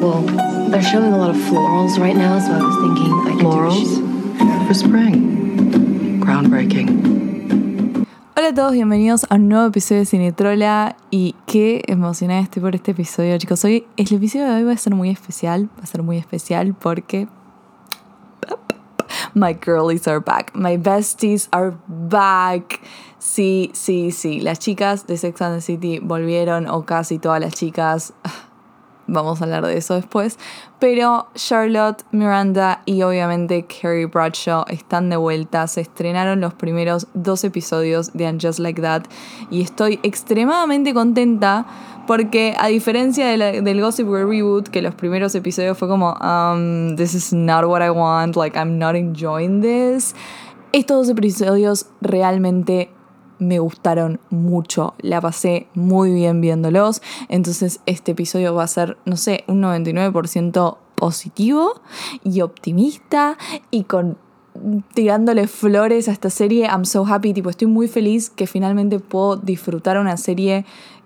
Well, they're showing a lot of florals right now, so I was thinking I could Florals? do For spring. Groundbreaking. Hola a todos, bienvenidos a un nuevo episodio de Cinetrola y qué emocionada estoy por este episodio, chicos. Hoy el episodio de hoy va a ser muy especial, va a ser muy especial porque my girlies are back, my besties are back. Sí, sí, sí, las chicas de Sex and the City volvieron o casi todas las chicas. Vamos a hablar de eso después. Pero Charlotte, Miranda y obviamente Carrie Bradshaw están de vuelta. Se estrenaron los primeros dos episodios de And Just Like That. Y estoy extremadamente contenta porque a diferencia del Gossip Girl Reboot, que los primeros episodios fue como, um, this is not what I want, like I'm not enjoying this. Estos dos episodios realmente me gustaron mucho, la pasé muy bien viéndolos, entonces este episodio va a ser, no sé, un 99% positivo y optimista y con tirándole flores a esta serie, I'm so happy, tipo estoy muy feliz que finalmente puedo disfrutar una serie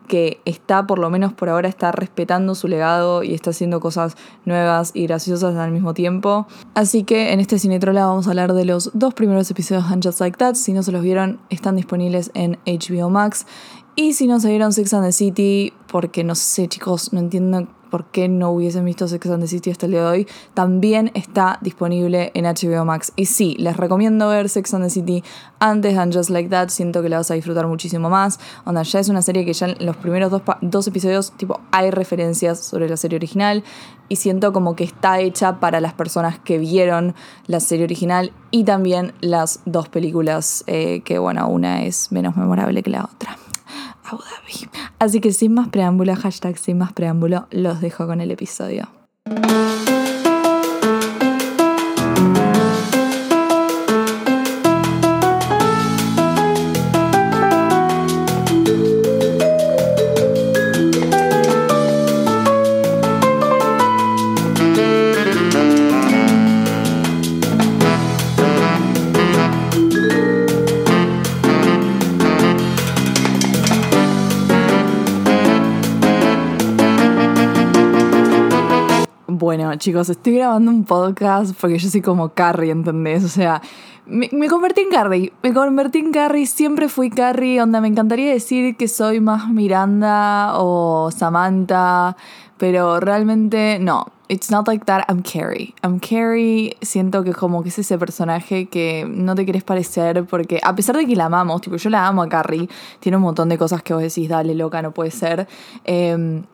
que está, por lo menos por ahora, está respetando su legado y está haciendo cosas nuevas y graciosas al mismo tiempo. Así que en este Cinetrola vamos a hablar de los dos primeros episodios de Just Like That. Si no se los vieron, están disponibles en HBO Max. Y si no se vieron Sex and the City, porque no sé, chicos, no entiendo por qué no hubiesen visto Sex and the City hasta el día de hoy, también está disponible en HBO Max. Y sí, les recomiendo ver Sex and the City antes de Just Like That. Siento que la vas a disfrutar muchísimo más. Onda, ya es una serie que ya en los primeros dos, dos episodios, tipo, hay referencias sobre la serie original. Y siento como que está hecha para las personas que vieron la serie original y también las dos películas, eh, que bueno, una es menos memorable que la otra. Abu Dhabi. Así que sin más preámbulo, hashtag sin más preámbulo, los dejo con el episodio. Chicos, estoy grabando un podcast porque yo soy como Carrie, ¿entendés? O sea, me, convertí en Carrie. Me convertí en Carrie, siempre fui Carrie. Onda, me encantaría decir que soy más Miranda o Samantha, pero realmente no. It's not like that. I'm Carrie. I'm Carrie. Siento que como que es ese personaje que no te querés parecer porque a pesar de que la amamos, tipo, yo la amo a Carrie, tiene un montón de cosas que vos decís, dale, loca, no puede ser. Em,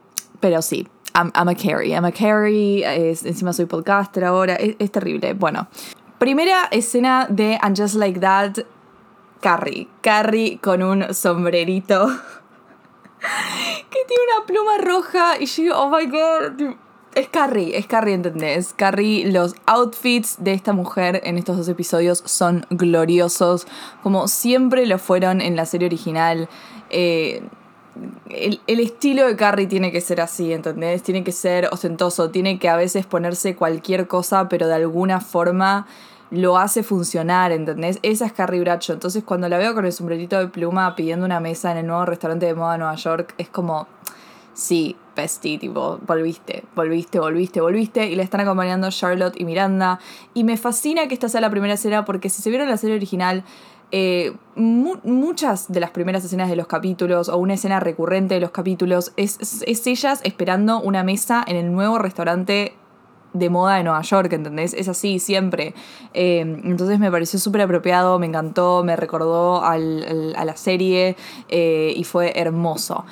pero sí, I'm, a Carrie. I'm a Carrie. es- encima soy podcaster ahora. Es, terrible. Bueno, primera escena de And Just Like That. Carrie. Carrie con un sombrerito. que tiene una pluma roja. Y yo oh my god. Es Carrie, es Carrie, ¿entendés? Carrie, los outfits de esta mujer en estos dos episodios son gloriosos, como siempre lo fueron en la serie original. Eh, el, el estilo de Carrie tiene que ser así, ¿entendés? Tiene que ser ostentoso, tiene que a veces ponerse cualquier cosa, pero de alguna forma lo hace funcionar, ¿entendés? Esa es Carrie Bradshaw. Entonces, cuando la veo con el sombrerito de pluma pidiendo una mesa en el nuevo restaurante de moda de Nueva York, es como, sí, bestie, tipo, volviste, volviste, volviste, volviste. Y le están acompañando Charlotte y Miranda. Y me fascina que esta sea la primera escena, porque si se vieron la serie original, eh, mu- muchas de las primeras escenas de los capítulos o una escena recurrente de los capítulos es, es- ellas esperando una mesa en el nuevo restaurante de moda de Nueva York, ¿entendés? Es así siempre. Eh, entonces me pareció súper apropiado, me encantó, me recordó al- a la serie eh, y fue hermoso.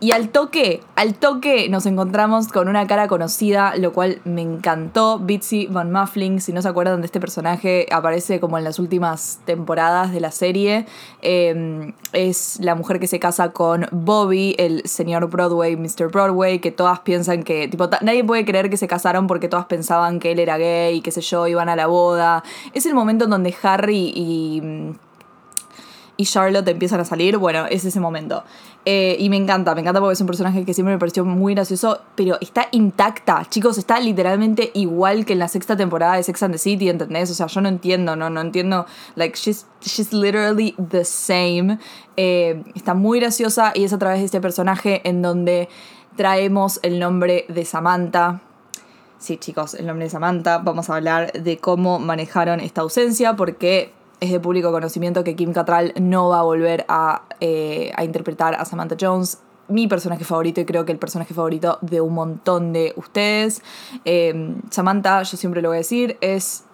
Y al toque, al toque nos encontramos con una cara conocida, lo cual me encantó. Bitsy Van Muffling, si no se acuerdan de este personaje, aparece como en las últimas temporadas de la serie. Eh, es la mujer que se casa con Bobby, el señor Broadway, Mr. Broadway, que todas piensan que, tipo, nadie puede creer que se casaron porque todas pensaban que él era gay y qué sé yo, iban a la boda. Es el momento en donde Harry y y Charlotte empiezan a salir, bueno, es ese momento. Eh, y me encanta, me encanta porque es un personaje que siempre me pareció muy gracioso, pero está intacta, chicos, está literalmente igual que en la sexta temporada de Sex and the City, ¿entendés? O sea, yo no entiendo, no, no entiendo, like, she's, she's literally the same. Eh, está muy graciosa y es a través de este personaje en donde traemos el nombre de Samantha. Sí, chicos, el nombre de Samantha. Vamos a hablar de cómo manejaron esta ausencia, porque es de público conocimiento que Kim Cattrall no va a volver a, eh, a interpretar a Samantha Jones mi personaje favorito y creo que el personaje favorito de un montón de ustedes. Eh, Samantha, yo siempre lo voy a decir, es,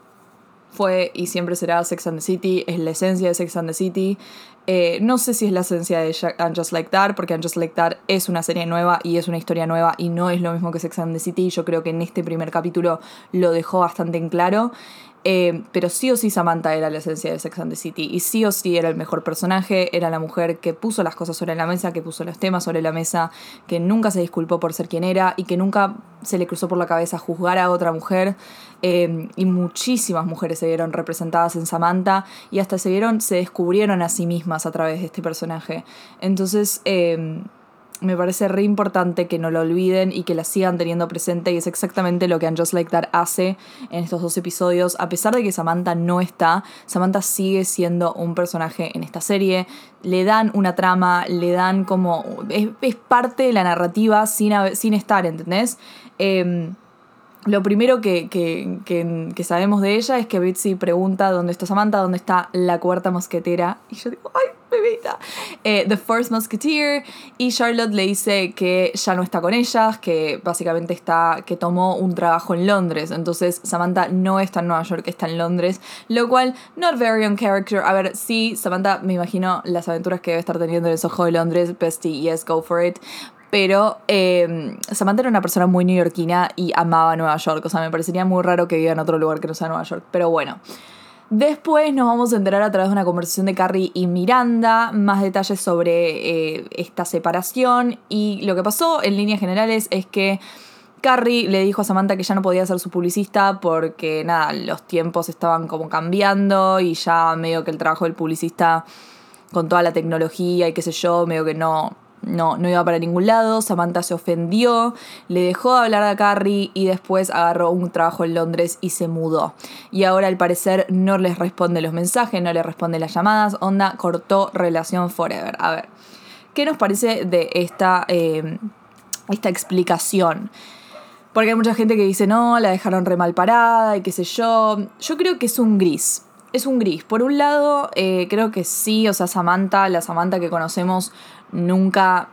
fue y siempre será Sex and the City, es la esencia de Sex and the City. Eh, no sé si es la esencia de And Just Like That, porque And Just Like That es una serie nueva y es una historia nueva y no es lo mismo que Sex and the City. Yo creo que en este primer capítulo lo dejó bastante en claro. Eh, pero sí o sí Samantha era la esencia de Sex and the City y sí o sí era el mejor personaje, era la mujer que puso las cosas sobre la mesa, que puso los temas sobre la mesa, que nunca se disculpó por ser quien era y que nunca se le cruzó por la cabeza juzgar a otra mujer. Eh, y muchísimas mujeres se vieron representadas en Samantha y hasta se vieron, se descubrieron a sí mismas a través de este personaje. Entonces, eh, me parece re importante que no lo olviden y que la sigan teniendo presente y es exactamente lo que And Just Like That hace en estos dos episodios. A pesar de que Samantha no está, Samantha sigue siendo un personaje en esta serie. Le dan una trama, le dan como... es, parte de la narrativa sin, sin estar, ¿entendés? Em, lo primero que, que, que, sabemos de ella es que Betsy pregunta dónde está Samantha, dónde está la cuarta mosquetera. Y yo digo, ¡ay, bebita! Eh, The First Musketeer. Y Charlotte le dice que ya no está con ellas, que básicamente está, que tomó un trabajo en Londres. Entonces Samantha no está en Nueva York, está en Londres. Lo cual, not very on character. A ver, sí, Samantha, me imagino las aventuras que debe estar teniendo en el Soho de Londres. Bestie, yes, go for it pero eh, Samantha era una persona muy neoyorquina y amaba Nueva York. O sea, me parecería muy raro que viva en otro lugar que no sea Nueva York. Pero bueno. Después nos vamos a enterar a través de una conversación de Carrie y Miranda más detalles sobre eh, esta separación. Y lo que pasó en líneas generales es que Carrie le dijo a Samantha que ya no podía ser su publicista porque nada, los tiempos estaban como cambiando y ya medio que el trabajo del publicista con toda la tecnología y qué sé yo, medio que no, no, no iba para ningún lado, Samantha se ofendió, le dejó de hablar a Carrie y después agarró un trabajo en Londres y se mudó. Y ahora al parecer no les responde los mensajes, no le responde las llamadas, onda cortó relación forever. A ver, ¿qué nos parece de esta, eh, esta explicación? Porque hay mucha gente que dice, no, la dejaron re mal parada y qué sé yo. Yo creo que es un gris es un gris. Por un lado, eh, creo que sí, o sea, Samantha, la Samantha que conocemos, nunca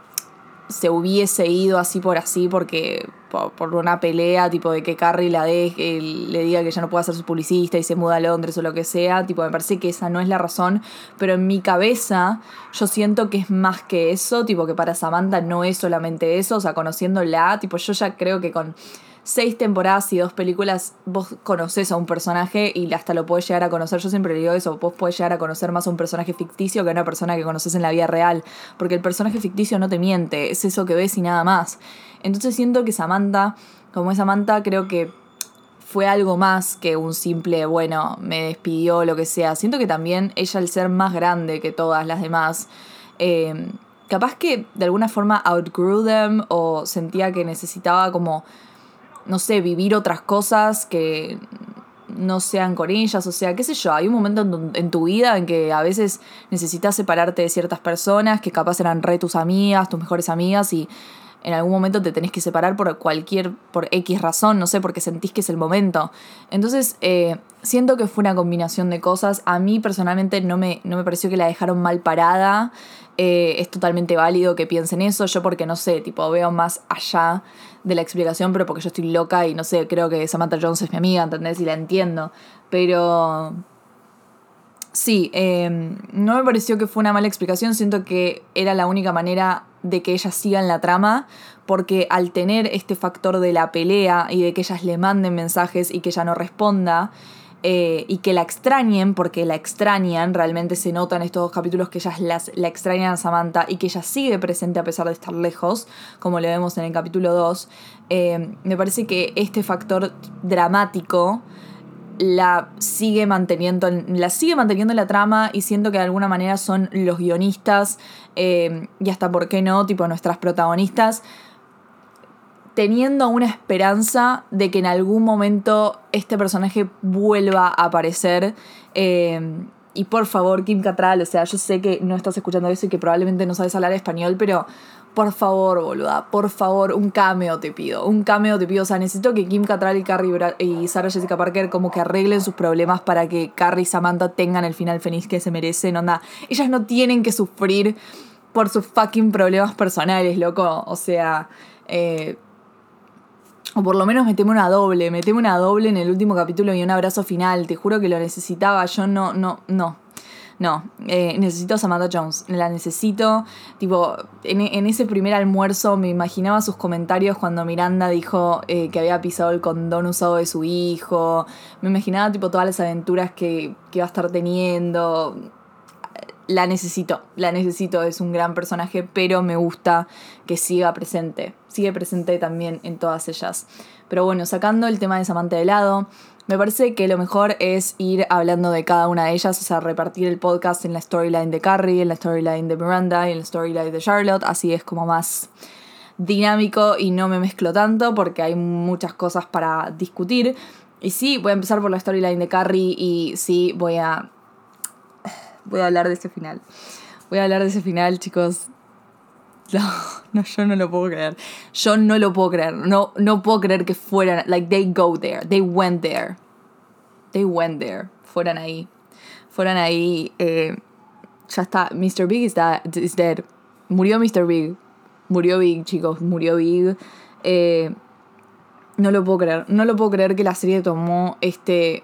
se hubiese ido así por así porque por, una pelea tipo de que Carrie la deje, le diga que ya no puede ser su publicista y se muda a Londres o lo que sea, tipo me parece que esa no es la razón, pero en mi cabeza yo siento que es más que eso, tipo que para Samantha no es solamente eso, o sea, conociéndola, tipo yo ya creo que con seis temporadas y dos películas, vos conoces a un personaje y hasta lo puedes llegar a conocer. Yo siempre digo eso, vos podés llegar a conocer más a un personaje ficticio que a una persona que conoces en la vida real, porque el personaje ficticio no te miente, es eso que ves y nada más. Entonces siento que Samantha, como es Samantha, creo que fue algo más que un simple, bueno, me despidió, lo que sea. Siento que también ella, al ser más grande que todas las demás, eh, capaz que de alguna forma outgrew them o sentía que necesitaba como no sé, vivir otras cosas que no sean con ellas, o sea, qué sé yo, hay un momento en tu, vida en que a veces necesitas separarte de ciertas personas que capaz eran re tus amigas, tus mejores amigas y en algún momento te tenés que separar por cualquier, por X razón, no sé, porque sentís que es el momento. Entonces, eh, siento que fue una combinación de cosas. A mí personalmente no me, no me pareció que la dejaron mal parada. Eh, es totalmente válido que piensen eso. Yo porque no sé, tipo, veo más allá de la explicación, pero porque yo estoy loca y no sé, creo que Samantha Jones es mi amiga, ¿entendés? Y la entiendo. Pero... Sí, em, no me pareció que fue una mala explicación, siento que era la única manera de que ella siga en la trama, porque al tener este factor de la pelea y de que ellas le manden mensajes y que ella no responda, eh, y que la extrañen, porque la extrañan, realmente se nota en estos dos capítulos que ellas las, la extrañan a Samantha y que ella sigue presente a pesar de estar lejos, como le vemos en el capítulo 2, eh, me parece que este factor dramático la sigue manteniendo, la sigue manteniendo en la trama y siento que de alguna manera son los guionistas eh, y hasta, ¿por qué no? Tipo nuestras protagonistas teniendo una esperanza de que en algún momento este personaje vuelva a aparecer. Eh, y por favor, Kim Cattrall, o sea, yo sé que no estás escuchando eso y que probablemente no sabes hablar español, pero por favor, boluda, por favor, un cameo te pido, un cameo te pido. O sea, necesito que Kim Cattrall y Carrie y Sarah Jessica Parker como que arreglen sus problemas para que Carrie y Samantha tengan el final feliz que se merecen. Onda, ellas no tienen que sufrir por sus fucking problemas personales, loco. O sea, eh, o por lo menos meteme una doble, meteme una doble en el último capítulo y un abrazo final. Te juro que lo necesitaba. Yo no, no, no. No, eh, necesito a Samantha Jones, la necesito. Tipo, en, ese primer almuerzo me imaginaba sus comentarios cuando Miranda dijo eh, que había pisado el condón usado de su hijo. Me imaginaba tipo todas las aventuras que, que va a estar teniendo la necesito, la necesito, es un gran personaje, pero me gusta que siga presente, sigue presente también en todas ellas. Pero bueno, sacando el tema de Samantha de lado, me parece que lo mejor es ir hablando de cada una de ellas, o sea, repartir el podcast en la storyline de Carrie, en la storyline de Miranda y en la storyline de Charlotte, así es como más dinámico y no me mezclo tanto porque hay muchas cosas para discutir. Y sí, voy a empezar por la storyline de Carrie y sí, voy a voy a hablar de ese final. Voy a hablar de ese final, chicos. No, yo no lo puedo creer. Yo no lo puedo creer. No, no puedo creer que fueran. Like, they go there. They went there. They went there. Fueran ahí. Fueran ahí. Eh, ya está. Mr. Big is, is dead. Murió Mr. Big. Murió Big, chicos. Murió Big. Eh, no lo puedo creer. No lo puedo creer que la serie tomó este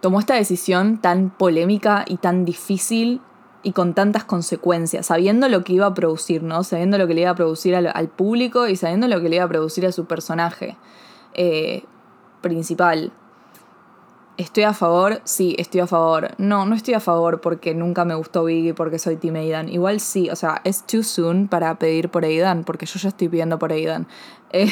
tomó esta decisión tan polémica y tan difícil y con tantas consecuencias, sabiendo lo que iba a producir, ¿no? Sabiendo lo que le iba a producir al, público y sabiendo lo que le iba a producir a su personaje eh, principal. ¿Estoy a favor? Sí, estoy a favor. No, no estoy a favor porque nunca me gustó Big y porque soy Team Aidan. Igual sí, o sea, es too soon para pedir por Aidan, porque yo ya estoy pidiendo por Aidan. Eh,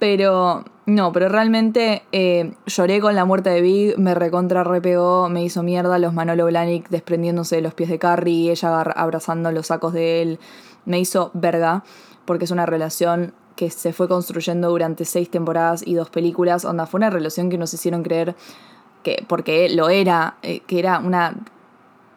pero no, pero realmente eh, lloré con la muerte de Big, me recontra repegó, me hizo mierda los Manolo Blahnik desprendiéndose de los pies de Carrie, ella abrazando los sacos de él. Me hizo verga, porque es una relación que se fue construyendo durante seis temporadas y dos películas. Onda, fue una relación que nos hicieron creer que, porque lo era, eh, que era una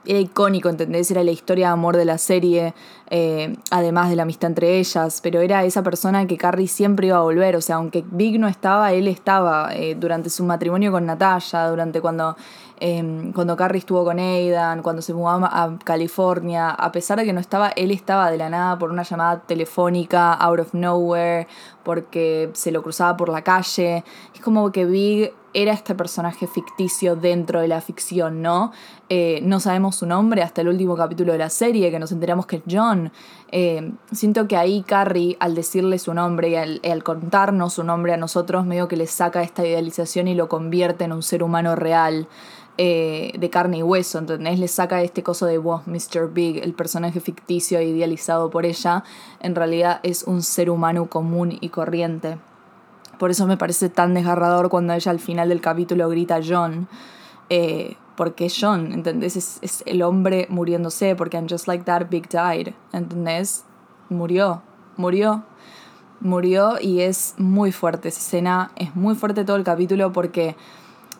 era icónico, ¿entendés? Era la historia de amor de la serie, eh, además de la amistad entre ellas, pero era esa persona que Carrie siempre iba a volver, o sea, aunque Big no estaba, él estaba eh, durante su matrimonio con Natalia, durante cuando, em, cuando Carrie estuvo con Aidan, cuando se mudó a California, a pesar de que no estaba, él estaba de la nada por una llamada telefónica, out of nowhere, porque se lo cruzaba por la calle, es como que Big era este personaje ficticio dentro de la ficción, ¿no? Eh, no sabemos su nombre hasta el último capítulo de la serie, que nos enteramos que es John. Eh, siento que ahí Carrie, al decirle su nombre y al, contarnos su nombre a nosotros, medio que le saca esta idealización y lo convierte en un ser humano real. Eh, de carne y hueso, ¿entendés? Le saca este coso de vos, Mr. Big, el personaje ficticio idealizado por ella, en realidad es un ser humano común y corriente. Por eso me parece tan desgarrador cuando ella al final del capítulo grita John. Eh, porque John, ¿entendés? Es, el hombre muriéndose, porque I'm just like that, Big died, ¿entendés? Murió, murió, murió y es muy fuerte esa escena, es muy fuerte todo el capítulo porque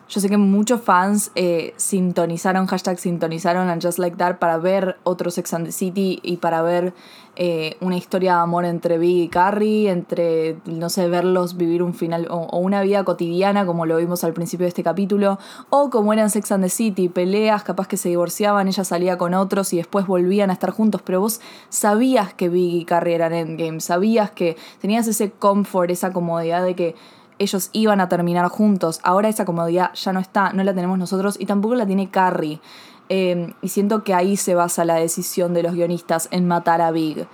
yo sé que muchos fans eh, sintonizaron, hashtag sintonizaron a Just Like That para ver otro Sex and the City y para ver eh, una historia de amor entre Big y Carrie, entre, no sé, verlos vivir un final o, una vida cotidiana como lo vimos al principio de este capítulo, o como eran Sex and the City, peleas, capaz que se divorciaban, ella salía con otros y después volvían a estar juntos, pero vos sabías que Big y Carrie eran Endgame, sabías que tenías ese comfort, esa comodidad de que ellos iban a terminar juntos. Ahora esa comodidad ya no está, no la tenemos nosotros y tampoco la tiene Carrie. Em, y siento que ahí se basa la decisión de los guionistas en matar a Big.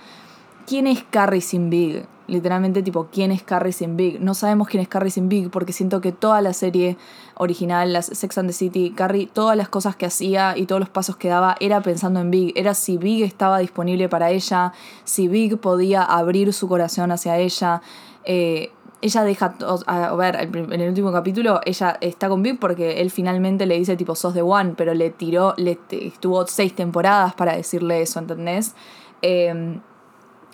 ¿Quién es Carrie sin Big? Literalmente, tipo, ¿quién es Carrie sin Big? No sabemos quién es Carrie sin Big porque siento que toda la serie original, las Sex and the City, Carrie, todas las cosas que hacía y todos los pasos que daba era pensando en Big. Era si Big estaba disponible para ella, si Big podía abrir su corazón hacia ella. Eh, ella deja, a ver, en el último capítulo, ella está con Big porque él finalmente le dice tipo, sos de One, pero le tiró, le estuvo seis temporadas para decirle eso, ¿entendés? Eh,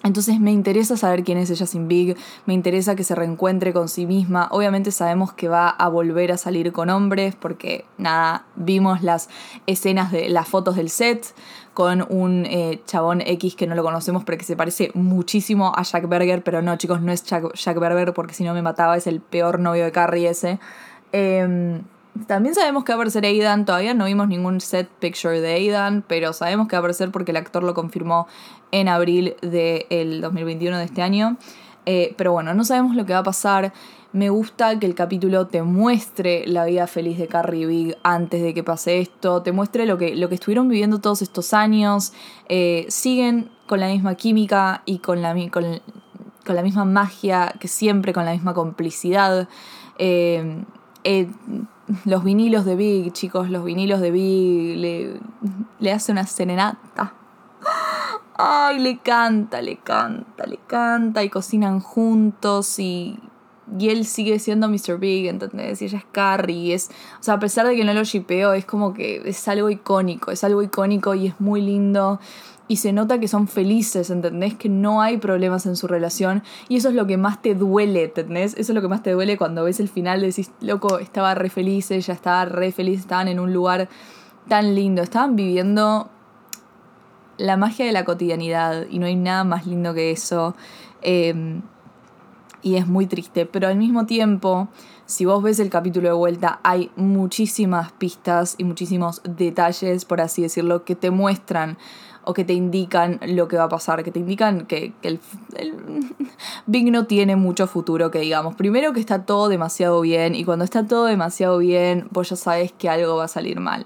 entonces me interesa saber quién es ella sin Big, me interesa que se reencuentre con sí misma. Obviamente sabemos que va a volver a salir con hombres porque nada, vimos las escenas de las fotos del set con un eh, chabón X que no lo conocemos pero que se parece muchísimo a Jack Berger, pero no chicos, no es Jack, Berger porque si no me mataba, es el peor novio de Carrie ese. Em, también sabemos que va a aparecer Aidan, todavía no vimos ningún set picture de Aidan, pero sabemos que va a aparecer porque el actor lo confirmó en abril del 2021 de este año. Eh, pero bueno, no sabemos lo que va a pasar. Me gusta que el capítulo te muestre la vida feliz de Carrie Big antes de que pase esto, te muestre lo que, lo que estuvieron viviendo todos estos años. Eh, siguen con la misma química y con la, con, la misma magia que siempre, con la misma complicidad. Eh, los vinilos de Big, chicos, los vinilos de Big le, le hace una serenata ay, le canta, le canta, le canta y cocinan juntos y, y él sigue siendo Mr. Big, ¿entendés? Y ella es Carrie, es, o sea, a pesar de que no lo shipeo, es como que es algo icónico, es algo icónico y es muy lindo. Y se nota que son felices, ¿entendés? Que no hay problemas en su relación. Y eso es lo que más te duele, ¿entendés? Eso es lo que más te duele cuando ves el final. Decís, loco, estaba re feliz, ella estaba re feliz, estaban en un lugar tan lindo. Estaban viviendo la magia de la cotidianidad y no hay nada más lindo que eso. Em, y es muy triste, pero al mismo tiempo, si vos ves el capítulo de vuelta, hay muchísimas pistas y muchísimos detalles, por así decirlo, que te muestran o que te indican lo que va a pasar, que te indican que, el, Big no tiene mucho futuro, que digamos. Primero que está todo demasiado bien y cuando está todo demasiado bien, vos ya sabes que algo va a salir mal.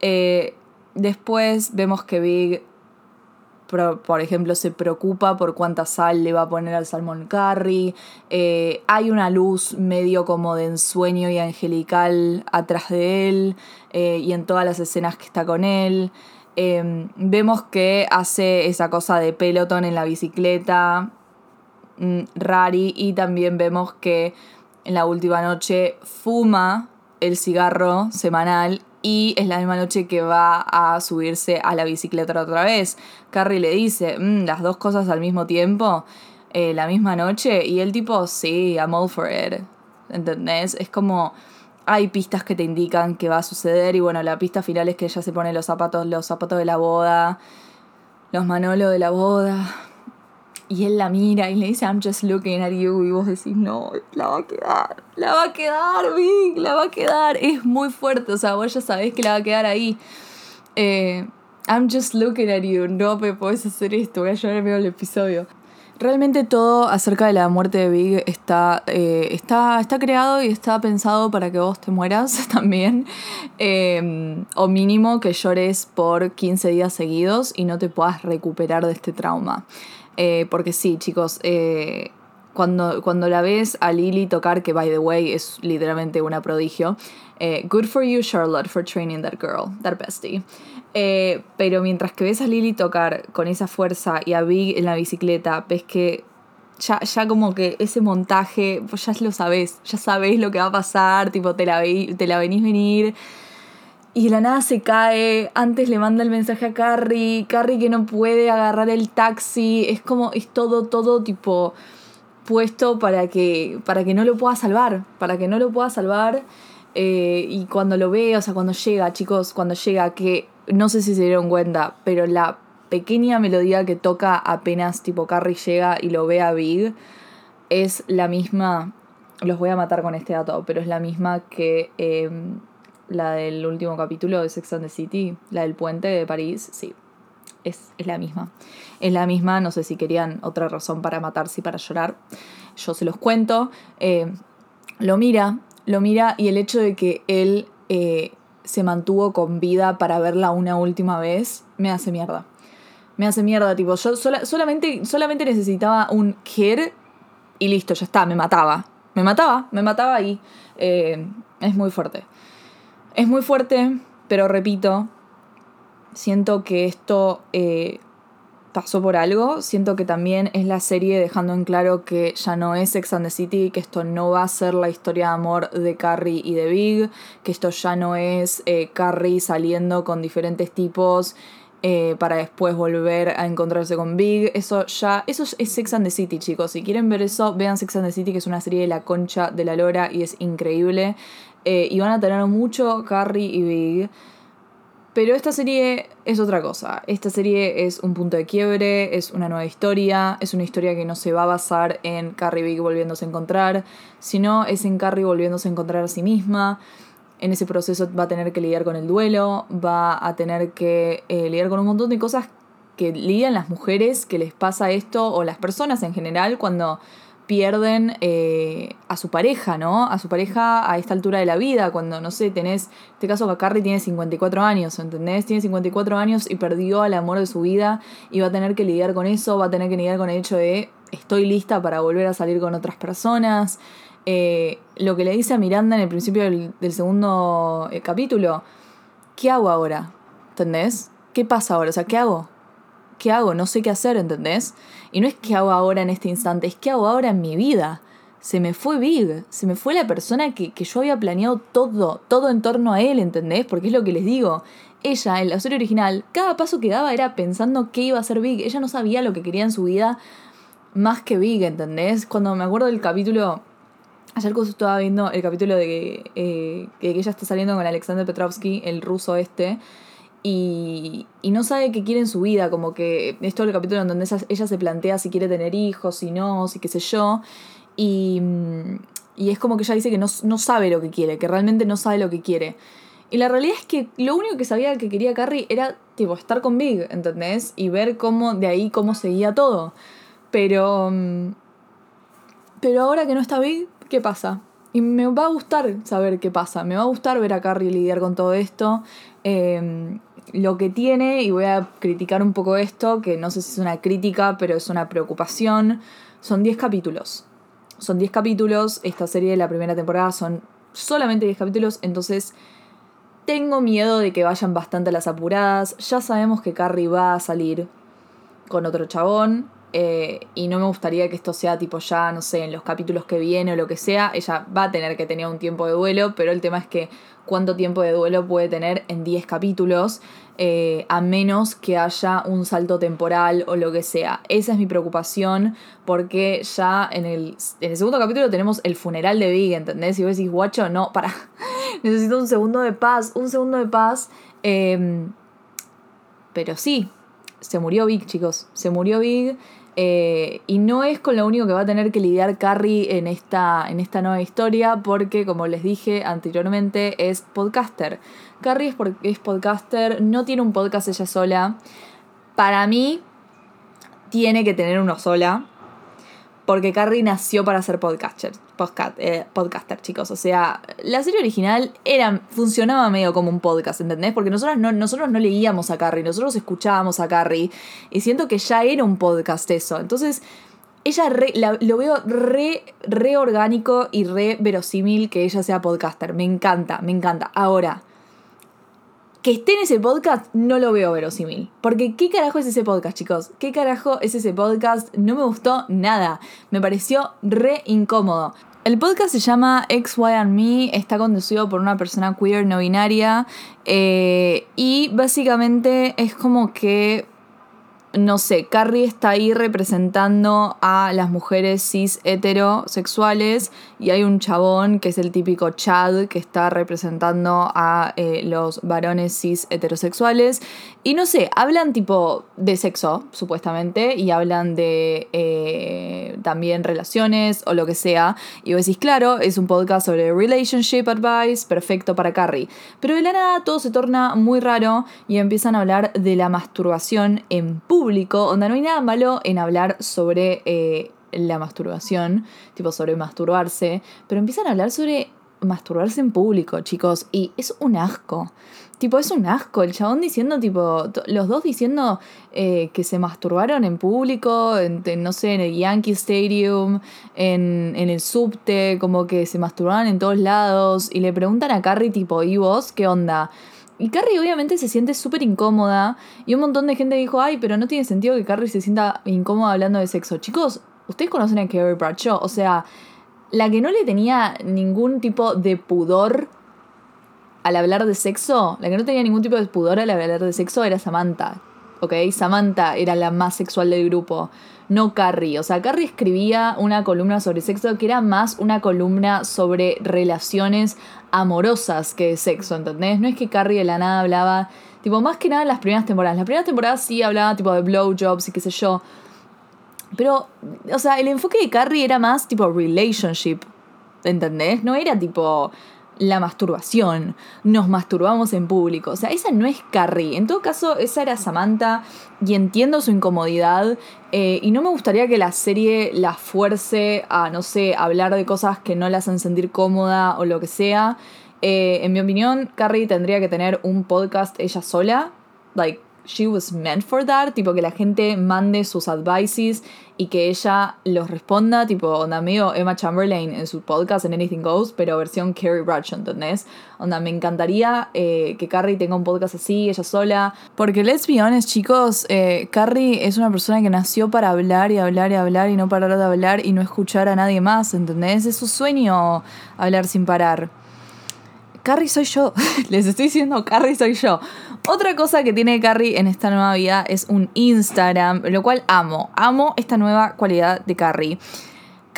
Eh, Después vemos que Big, por, ejemplo, se preocupa por cuánta sal le va a poner al salmón curry. Eh, hay una luz medio como de ensueño y angelical atrás de él eh, y en todas las escenas que está con él. Em, vemos que hace esa cosa de pelotón en la bicicleta, mm, Rari, y también vemos que en la última noche fuma el cigarro semanal y es la misma noche que va a subirse a la bicicleta otra vez. Carrie le dice, mm, las dos cosas al mismo tiempo, eh, la misma noche, y el tipo, sí, I'm all for it. ¿Entendés? Es como hay pistas que te indican que va a suceder y bueno, la pista final es que ella se pone los zapatos, los zapatos de la boda, los manolos de la boda, y él la mira y le dice, I'm just looking at you. Y vos decís, no, la va a quedar. La va a quedar, Vic, la va a quedar. Es muy fuerte, o sea, vos ya sabés que la va a quedar ahí. Eh, I'm just looking at you. No me podés hacer esto. Voy a llorar veo el episodio. Realmente todo acerca de la muerte de Big está, eh, está, está creado y está pensado para que vos te mueras también. Eh, o mínimo que llores por 15 días seguidos y no te puedas recuperar de este trauma. Eh, porque sí, chicos, eh, cuando, cuando la ves a Lily tocar, que by the way es literalmente una prodigio, eh, good for you, Charlotte, for training that girl, that bestie. pero mientras que ves a Lily tocar con esa fuerza y a Big en la bicicleta, ves que ya, ya como que ese montaje, pues ya lo sabes, ya sabes lo que va a pasar, tipo, te la, te la venís venir y de la nada se cae, antes le manda el mensaje a Carrie, Carrie que no puede agarrar el taxi, es como, es todo, todo tipo puesto para que, para que no lo pueda salvar, para que no lo pueda salvar. Eh, y cuando lo ve, o sea, cuando llega, chicos, cuando llega, que no sé si se dieron cuenta, pero la pequeña melodía que toca apenas tipo Carrie llega y lo ve a Big es la misma, los voy a matar con este dato, pero es la misma que em, la del último capítulo de Sex and the City, la del puente de París, sí, es, la misma. Es la misma, no sé si querían otra razón para matarse y para llorar. Yo se los cuento. Eh, lo mira, lo mira y el hecho de que él eh, se mantuvo con vida para verla una última vez me hace mierda. Me hace mierda, tipo, yo solamente, solamente necesitaba un kid y listo, ya está, me mataba. Me mataba, me mataba ahí. Eh, es muy fuerte. Es muy fuerte, pero repito, siento que esto, eh, pasó por algo. Siento que también es la serie dejando en claro que ya no es Sex and the City, que esto no va a ser la historia de amor de Carrie y de Big, que esto ya no es eh, Carrie saliendo con diferentes tipos eh, para después volver a encontrarse con Big. Eso ya, eso es Sex and the City, chicos. Si quieren ver eso, vean Sex and the City, que es una serie de la concha de la lora y es increíble. Eh, y van a tener mucho Carrie y Big. Pero esta serie es otra cosa. Esta serie es un punto de quiebre, es una nueva historia, es una historia que no se va a basar en Carrie y Big volviéndose a encontrar, sino es en Carrie volviéndose a encontrar a sí misma. En ese proceso va a tener que lidiar con el duelo, va a tener que eh, lidiar con un montón de cosas que lidian las mujeres, que les pasa esto, o las personas en general, cuando pierden eh, a su pareja, ¿no? A su pareja a esta altura de la vida, cuando, no sé, tenés, en este caso Carrie tiene 54 años, ¿entendés? Tiene 54 años y perdió al amor de su vida y va a tener que lidiar con eso, va a tener que lidiar con el hecho de estoy lista para volver a salir con otras personas. Eh, lo que le dice a Miranda en el principio del, segundo eh, capítulo, ¿qué hago ahora? ¿Entendés? ¿Qué pasa ahora? O sea, ¿qué hago? ¿Qué hago? No sé qué hacer, ¿entendés? Y no es qué hago ahora en este instante, es qué hago ahora en mi vida. Se me fue Big, se me fue la persona que, yo había planeado todo, todo en torno a él, ¿entendés? Porque es lo que les digo. Ella, en la serie original, cada paso que daba era pensando qué iba a hacer Big. Ella no sabía lo que quería en su vida más que Big, ¿entendés? Cuando me acuerdo del capítulo Ayer cuando estaba viendo el capítulo de que, eh, que, ella está saliendo con Alexander Petrovsky, el ruso este, y, no sabe qué quiere en su vida, como que es todo el capítulo en donde ella, se plantea si quiere tener hijos, si no, si qué sé yo, y, y es como que ella dice que no, no, sabe lo que quiere, que realmente no sabe lo que quiere. Y la realidad es que lo único que sabía que quería Carrie era, tipo, estar con Big, ¿entendés? Y ver cómo, de ahí, cómo seguía todo. Pero... Pero ahora que no está Big, ¿qué pasa? Y me va a gustar saber qué pasa. Me va a gustar ver a Carrie lidiar con todo esto. Eh, lo que tiene, y voy a criticar un poco esto, que no sé si es una crítica, pero es una preocupación, son 10 capítulos. Son 10 capítulos, esta serie de la primera temporada son solamente 10 capítulos, entonces tengo miedo de que vayan bastante a las apuradas. Ya sabemos que Carrie va a salir con otro chabón. Eh, y no me gustaría que esto sea tipo ya, no sé, en los capítulos que viene o lo que sea. Ella va a tener que tener un tiempo de duelo, pero el tema es que cuánto tiempo de duelo puede tener en 10 capítulos, eh, a menos que haya un salto temporal o lo que sea. Esa es mi preocupación, porque ya en el, en el segundo capítulo tenemos el funeral de Big, ¿entendés? Y vos decís, guacho, no, para, necesito un segundo de paz, un segundo de paz. Em, pero sí, se murió Big, chicos, se murió Big. Eh, y no es con lo único que va a tener que lidiar Carrie en esta, en esta nueva historia, porque como les dije anteriormente, es podcaster. Carrie es, es podcaster, no tiene un podcast ella sola. Para mí, tiene que tener uno sola porque Carrie nació para ser podcaster, podcast, eh, podcaster, chicos. O sea, la serie original era, funcionaba medio como un podcast, ¿entendés? Porque nosotros no, nosotros no leíamos a Carrie, nosotros escuchábamos a Carrie. Y siento que ya era un podcast eso. Entonces, ella lo veo re, re orgánico y re verosímil que ella sea podcaster. Me encanta, me encanta. Ahora, que esté en ese podcast no lo veo verosímil. Porque ¿qué carajo es ese podcast, chicos? ¿Qué carajo es ese podcast? No me gustó nada. Me pareció re incómodo. El podcast se llama X, Y and Me, está conducido por una persona queer no binaria eh, y básicamente es como que no sé, Carrie está ahí representando a las mujeres cis heterosexuales y hay un chabón que es el típico Chad que está representando a eh, los varones cis heterosexuales. Y no sé, hablan tipo de sexo supuestamente y hablan de eh, también relaciones o lo que sea. Y vos decís claro, es un podcast sobre relationship advice perfecto para Carrie. Pero de la nada todo se torna muy raro y empiezan a hablar de la masturbación en público donde no hay nada malo en hablar sobre eh, la masturbación, tipo sobre masturbarse, pero empiezan a hablar sobre masturbarse en público, chicos, y es un asco. Tipo, es un asco. El chabón diciendo, tipo, los dos diciendo eh, que se masturbaron en público, en, no sé, en el Yankee Stadium, en, en, el subte, como que se masturbaban en todos lados. Y le preguntan a Carrie, tipo, ¿y vos qué onda? y Carrie obviamente se siente súper incómoda y un montón de gente dijo, ay, pero no tiene sentido que Carrie se sienta incómoda hablando de sexo. Chicos, ustedes conocen a Carrie Bradshaw, o sea, la que no le tenía ningún tipo de pudor al hablar de sexo, la que no tenía ningún tipo de pudor al hablar de sexo era Samantha. ¿Ok? Samantha era la más sexual del grupo, no Carrie. O sea, Carrie escribía una columna sobre sexo que era más una columna sobre relaciones amorosas que de sexo, ¿entendés? No es que Carrie de la nada hablaba, tipo, más que nada en las primeras temporadas. Las primeras temporadas sí hablaba tipo de blowjobs y qué sé yo. Pero, o sea, el enfoque de Carrie era más tipo relationship, ¿entendés? No era tipo la masturbación, nos masturbamos en público. O sea, esa no es Carrie. En todo caso, esa era Samantha y entiendo su incomodidad. Eh, y no me gustaría que la serie la fuerce a, no sé, hablar de cosas que no la hacen sentir cómoda o lo que sea. Eh, en mi opinión, Carrie tendría que tener un podcast ella sola. Like, she was meant for that, tipo que la gente mande sus advices y que ella los responda, tipo onda medio Emma Chamberlain en su podcast en Anything Goes, pero versión Carrie Bradshaw, ¿entendés? Onda, me encantaría eh, que Carrie tenga un podcast así, ella sola, porque let's be honest, chicos, eh, Carrie es una persona que nació para hablar y hablar y hablar y no parar de hablar y no escuchar a nadie más, ¿entendés? Es su sueño hablar sin parar. Carrie soy yo. Les estoy diciendo, Carrie soy yo. Otra cosa que tiene Carrie en esta nueva vida es un Instagram, lo cual amo. Amo esta nueva cualidad de Carrie.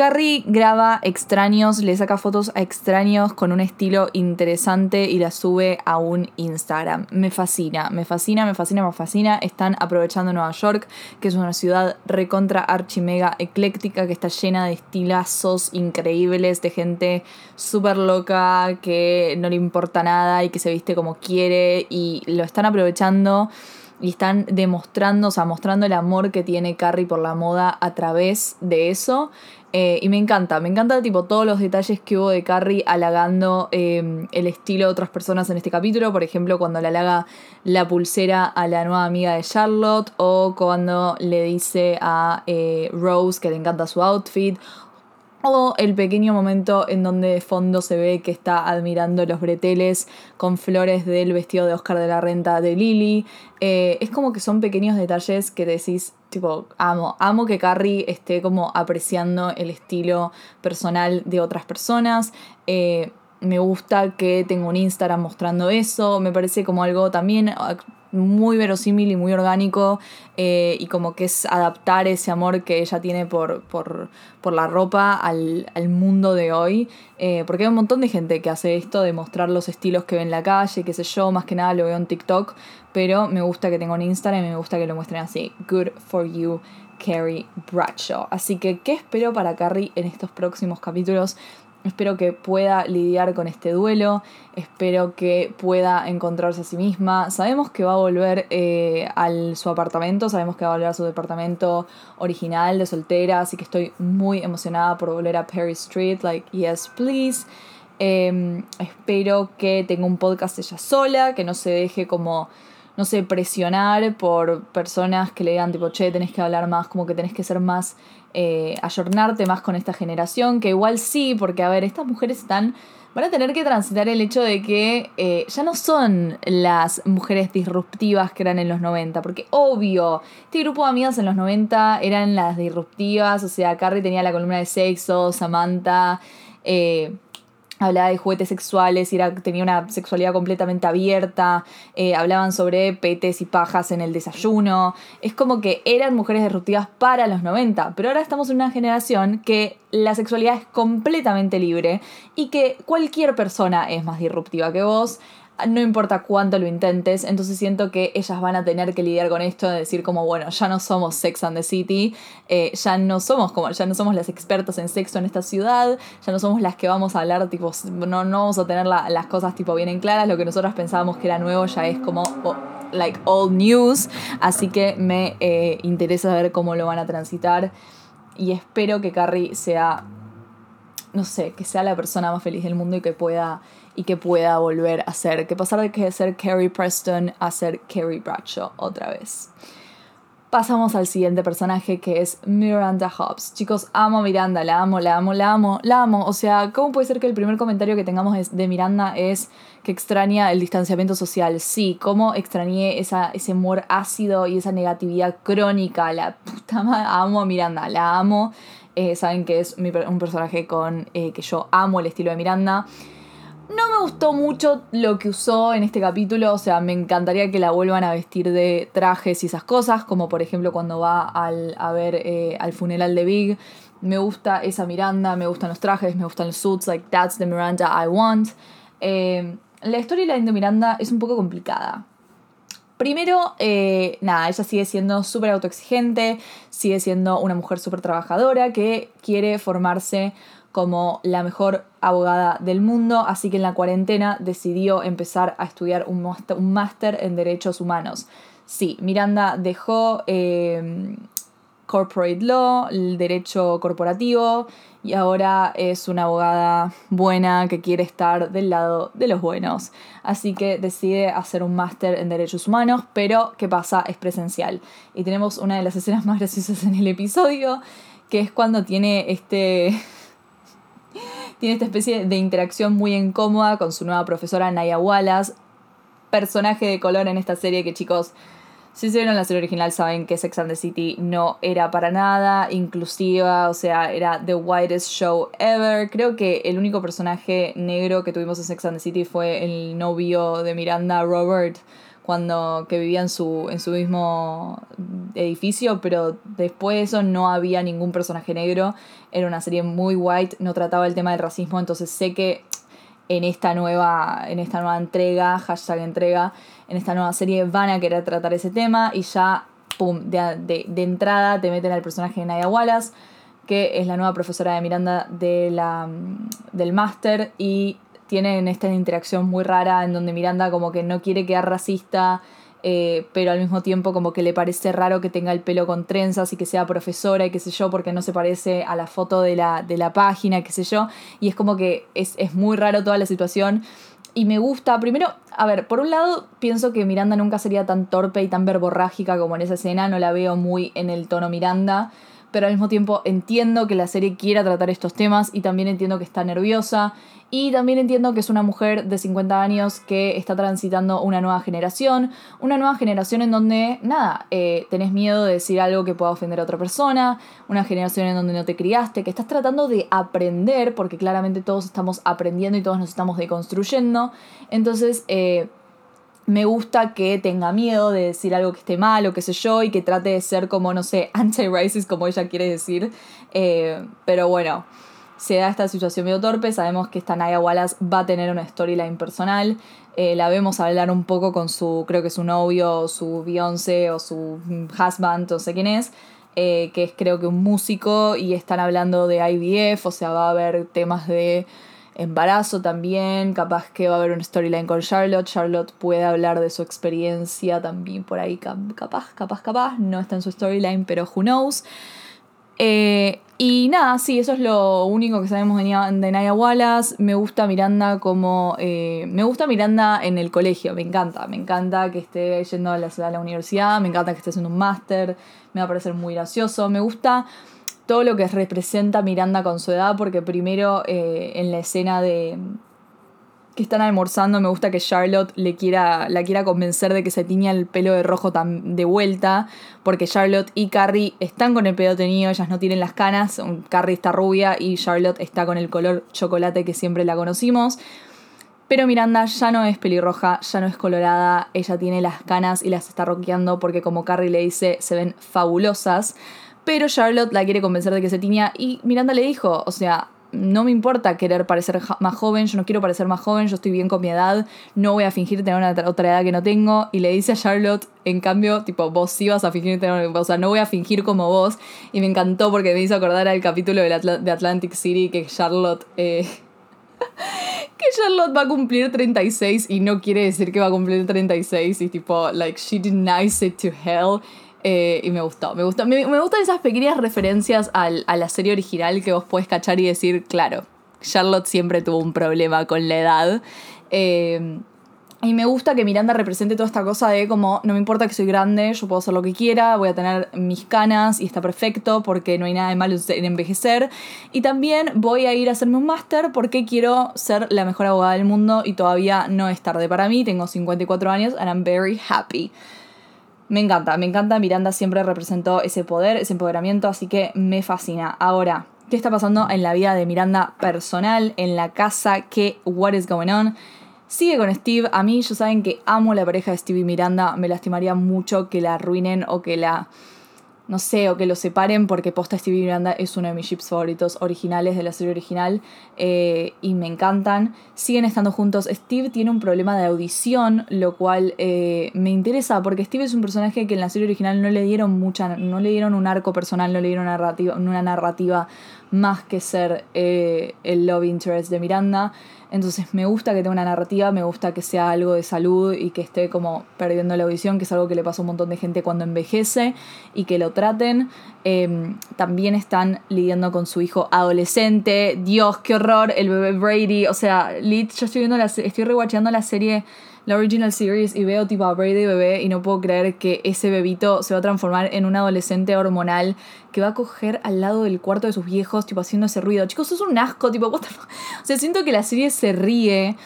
Carrie graba extraños, le saca fotos a extraños con un estilo interesante y la sube a un Instagram. Me fascina, me fascina, me fascina, me fascina. Están aprovechando Nueva York, que es una ciudad recontra archimega ecléctica, que está llena de estilazos increíbles, de gente súper loca, que no le importa nada y que se viste como quiere y lo están aprovechando y están demostrando, o sea, mostrando el amor que tiene Carrie por la moda a través de eso. Eh, y me encanta, me encanta tipo todos los detalles que hubo de Carrie halagando em, el estilo de otras personas en este capítulo. Por ejemplo, cuando le halaga la pulsera a la nueva amiga de Charlotte. O cuando le dice a eh, Rose que le encanta su outfit. O el pequeño momento en donde de fondo se ve que está admirando los breteles con flores del vestido de Oscar de la Renta de Lily. Eh, es como que son pequeños detalles que decís, tipo, amo, amo que Carrie esté como apreciando el estilo personal de otras personas. Eh, me gusta que tenga un Instagram mostrando eso. Me parece como algo también muy verosímil y muy orgánico eh, y como que es adaptar ese amor que ella tiene por, por, la ropa al, mundo de hoy. Eh, porque hay un montón de gente que hace esto de mostrar los estilos que ve en la calle, qué sé yo, más que nada lo veo en TikTok, pero me gusta que tenga un Instagram y me gusta que lo muestren así. Good for you. Carrie Bradshaw. Así que, ¿qué espero para Carrie en estos próximos capítulos? Espero que pueda lidiar con este duelo, espero que pueda encontrarse a sí misma. Sabemos que va a volver eh, a su apartamento, sabemos que va a volver a su departamento original de soltera, así que estoy muy emocionada por volver a Perry Street, like, yes, please. Em, espero que tenga un podcast ella sola, que no se deje como no sé, presionar por personas que le digan tipo, che, tenés que hablar más, como que tenés que ser más, eh, ayornarte más con esta generación, que igual sí, porque a ver, estas mujeres están, van a tener que transitar el hecho de que eh, ya no son las mujeres disruptivas que eran en los 90, porque obvio, este grupo de amigas en los 90 eran las disruptivas, o sea, Carrie tenía la columna de sexo, Samantha... Eh, hablaba de juguetes sexuales, era, tenía una sexualidad completamente abierta, eh, hablaban sobre petes y pajas en el desayuno. Es como que eran mujeres disruptivas para los 90, pero ahora estamos en una generación que la sexualidad es completamente libre y que cualquier persona es más disruptiva que vos no importa cuánto lo intentes, entonces siento que ellas van a tener que lidiar con esto de decir como, bueno, ya no somos Sex and the City, eh, ya no somos como, ya no somos las expertas en sexo en esta ciudad, ya no somos las que vamos a hablar, tipo, no, no vamos a tener las cosas tipo bien en claras, lo que nosotros pensábamos que era nuevo ya es como... like old news, así que me eh, interesa ver cómo lo van a transitar y espero que Carrie sea, no sé, que sea la persona más feliz del mundo y que pueda y que pueda volver a ser, que pasar de ser Carrie Preston a ser Carrie Bradshaw otra vez. pasamos al siguiente personaje que es Miranda Hobbs. Chicos, amo a Miranda, la amo, la amo, la amo, la amo. O sea, ¿cómo puede ser que el primer comentario que tengamos de Miranda es que extraña el distanciamiento social? Sí, cómo extrañé esa, ese humor ácido y esa negatividad crónica. La puta madre, amo a Miranda, la amo. Eh, saben que es un personaje con eh, que yo amo el estilo de Miranda. No me gustó mucho lo que usó en este capítulo, o sea, me encantaría que la vuelvan a vestir de trajes y esas cosas, como por ejemplo cuando va al, a ver eh, al funeral de Big. Me gusta esa Miranda, me gustan los trajes, me gustan los suits, like that's the Miranda I want. Eh, la storyline de Miranda es un poco complicada. Primero, eh, nada, ella sigue siendo súper autoexigente, sigue siendo una mujer súper trabajadora que quiere formarse como la mejor abogada del mundo, así que en la cuarentena decidió empezar a estudiar un máster en derechos humanos. Sí, Miranda dejó em, corporate law, el derecho corporativo, y ahora es una abogada buena que quiere estar del lado de los buenos. Así que decide hacer un máster en derechos humanos, pero ¿qué pasa? Es presencial. Y tenemos una de las escenas más graciosas en el episodio, que es cuando tiene este tiene esta especie de interacción muy incómoda con su nueva profesora Naya Wallace, personaje de color en esta serie que chicos, si se vieron la serie original saben que Sex and the City no era para nada inclusiva, o sea, era the whitest show ever. Creo que el único personaje negro que tuvimos en Sex and the City fue el novio de Miranda, Robert cuando que vivía en su, en su mismo edificio, pero después de eso no había ningún personaje negro. Era una serie muy white, no trataba el tema del racismo, entonces sé que en esta nueva, en esta nueva entrega, hashtag entrega, en esta nueva serie van a querer tratar ese tema y ya, pum, de, de, entrada te meten al personaje de Naya Wallace, que es la nueva profesora de Miranda de la, del máster y tienen esta interacción muy rara en donde Miranda como que no quiere quedar racista, eh, pero al mismo tiempo como que le parece raro que tenga el pelo con trenzas y que sea profesora y qué sé yo, porque no se parece a la foto de la, de la página, qué sé yo, y es como que es, es muy raro toda la situación. Y me gusta, primero, a ver, por un lado pienso que Miranda nunca sería tan torpe y tan verborrágica como en esa escena, no la veo muy en el tono Miranda, pero al mismo tiempo entiendo que la serie quiera tratar estos temas y también entiendo que está nerviosa y también entiendo que es una mujer de 50 años que está transitando una nueva generación, una nueva generación en donde, nada, eh, tenés miedo de decir algo que pueda ofender a otra persona, una generación en donde no te criaste, que estás tratando de aprender, porque claramente todos estamos aprendiendo y todos nos estamos deconstruyendo. Entonces, eh, me gusta que tenga miedo de decir algo que esté mal o qué sé yo y que trate de ser como, no sé, anti-racist como ella quiere decir. Eh, pero bueno, se da esta situación medio torpe, sabemos que esta Naya Wallace va a tener una storyline personal. Eh, la vemos hablar un poco con su, creo que su novio, o su Beyoncé o su husband, no sé quién es. Eh, que es creo que un músico y están hablando de IVF, o sea, va a haber temas de embarazo también, capaz que va a haber una storyline con Charlotte, Charlotte puede hablar de su experiencia también por ahí, capaz, capaz, capaz, no está en su storyline, pero who knows. Eh, y nada, sí, eso es lo único que sabemos de, Naya Wallace. Me gusta Miranda como. Eh, me gusta Miranda en el colegio, me encanta. Me encanta que esté yendo a la universidad, me encanta que esté haciendo un máster, me va a parecer muy gracioso. Me gusta todo lo que representa Miranda con su edad, porque primero eh, en la escena de que están almorzando me gusta que Charlotte le quiera, la quiera convencer de que se tiña el pelo de rojo de vuelta, porque Charlotte y Carrie están con el pelo teñido, ellas no tienen las canas, Carrie está rubia y Charlotte está con el color chocolate que siempre la conocimos. Pero Miranda ya no es pelirroja, ya no es colorada, ella tiene las canas y las está roqueando porque como Carrie le dice, se ven fabulosas. Pero Charlotte la quiere convencer de que se tiña y Miranda le dijo, o sea, no me importa querer parecer más joven, yo no quiero parecer más joven, yo estoy bien con mi edad, no voy a fingir tener otra edad que no tengo. Y le dice a Charlotte, en cambio, tipo, vos sí vas a fingir tener, o sea, no voy a fingir como vos. Y me encantó porque me hizo acordar al capítulo de, Atlantic City que Charlotte... Eh, que Charlotte va a cumplir 36 y no quiere decir que va a cumplir 36 y tipo, like, she denies it to hell. Eh, y me gustó, me gustó. Me, gustan esas pequeñas referencias al, a la serie original que vos podés cachar y decir, claro, Charlotte siempre tuvo un problema con la edad. Eh, Y me gusta que Miranda represente toda esta cosa de como, no me importa que soy grande, yo puedo hacer lo que quiera, voy a tener mis canas y está perfecto porque no hay nada de malo en envejecer. Y también voy a ir a hacerme un máster porque quiero ser la mejor abogada del mundo y todavía no es tarde para mí, tengo 54 años and I'm very happy. Me encanta, me encanta, Miranda siempre representó ese poder, ese empoderamiento, así que me fascina. Ahora, ¿qué está pasando en la vida de Miranda personal, en la casa? ¿Qué, what is going on? Sigue con Steve. A mí, ellos saben que amo la pareja de Steve y Miranda. Me lastimaría mucho que la arruinen o que la. No sé, o que lo separen porque posta Steve y Miranda es uno de mis chips favoritos originales de la serie original eh, y me encantan. Siguen estando juntos. Steve tiene un problema de audición, lo cual eh, me interesa porque Steve es un personaje que en la serie original no le dieron mucha, no le dieron un arco personal, no le dieron narrativa, una narrativa más que ser eh, el love interest de Miranda. Entonces me gusta que tenga una narrativa, me gusta que sea algo de salud y que esté como perdiendo la audición, que es algo que le pasa a un montón de gente cuando envejece y que lo traten. Em, también están lidiando con su hijo adolescente. Dios, qué horror, el bebé Brady. O sea, Lit, yo estoy viendo la, estoy rewatchando la serie la original series y veo tipo a Brady bebé y no puedo creer que ese bebito se va a transformar en un adolescente hormonal que va a coger al lado del cuarto de sus viejos, tipo haciendo ese ruido. Chicos, eso es un asco, tipo, what the fuck? O sea, siento que la serie se ríe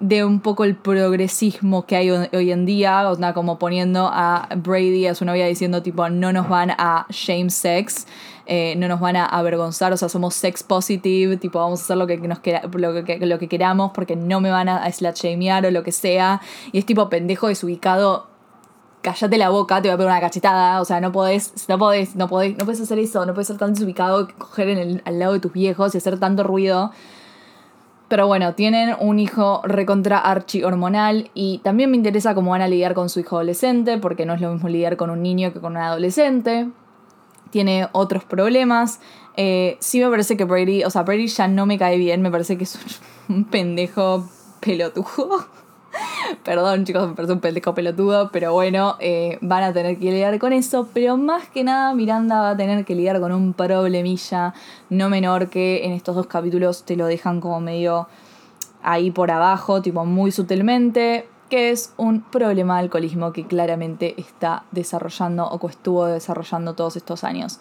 de un poco el progresismo que hay hoy en día, o sea, como poniendo a Brady, a su novia, diciendo tipo, no nos van a shame sex, eh, no nos van a avergonzar, o sea, somos sex positive, tipo, vamos a hacer lo que, nos lo que, lo que queramos porque no me van a slut shamear o lo que sea, y es tipo pendejo desubicado. Cállate la boca, te voy a pegar una cachetada. O sea, no podés, no podés, no podés, no puedes hacer eso, no puedes ser tan desubicado, coger en el, al lado de tus viejos y hacer tanto ruido. Pero bueno, tienen un hijo recontra archi hormonal y también me interesa cómo van a lidiar con su hijo adolescente, porque no es lo mismo lidiar con un niño que con un adolescente. Tiene otros problemas. Eh, sí me parece que Brady, o sea, Brady ya no me cae bien, me parece que es un pendejo pelotudo. Perdón, chicos, me parece un pendejo pelotudo, pero bueno, eh, van a tener que lidiar con eso. Pero más que nada, Miranda va a tener que lidiar con un problemilla no menor que en estos dos capítulos te lo dejan como medio ahí por abajo, tipo muy sutilmente, que es un problema de alcoholismo que claramente está desarrollando o que estuvo desarrollando todos estos años.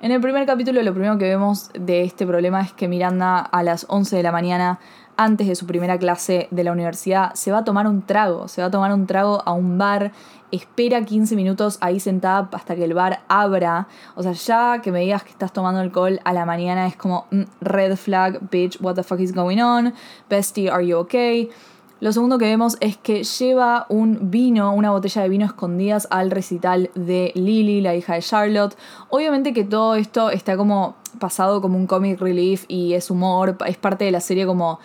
En el primer capítulo lo primero que vemos de este problema es que Miranda a las 11 de la mañana antes de su primera clase de la universidad, se va a tomar un trago, se va a tomar un trago a un bar, espera 15 minutos ahí sentada hasta que el bar abra. O sea, ya que me digas que estás tomando alcohol a la mañana es como mm, red flag, bitch, what the fuck is going on? Bestie, are you okay? Lo segundo que vemos es que lleva un vino, una botella de vino escondidas al recital de Lily, la hija de Charlotte. Obviamente que todo esto está como pasado como un comic relief y es humor, es parte de la serie como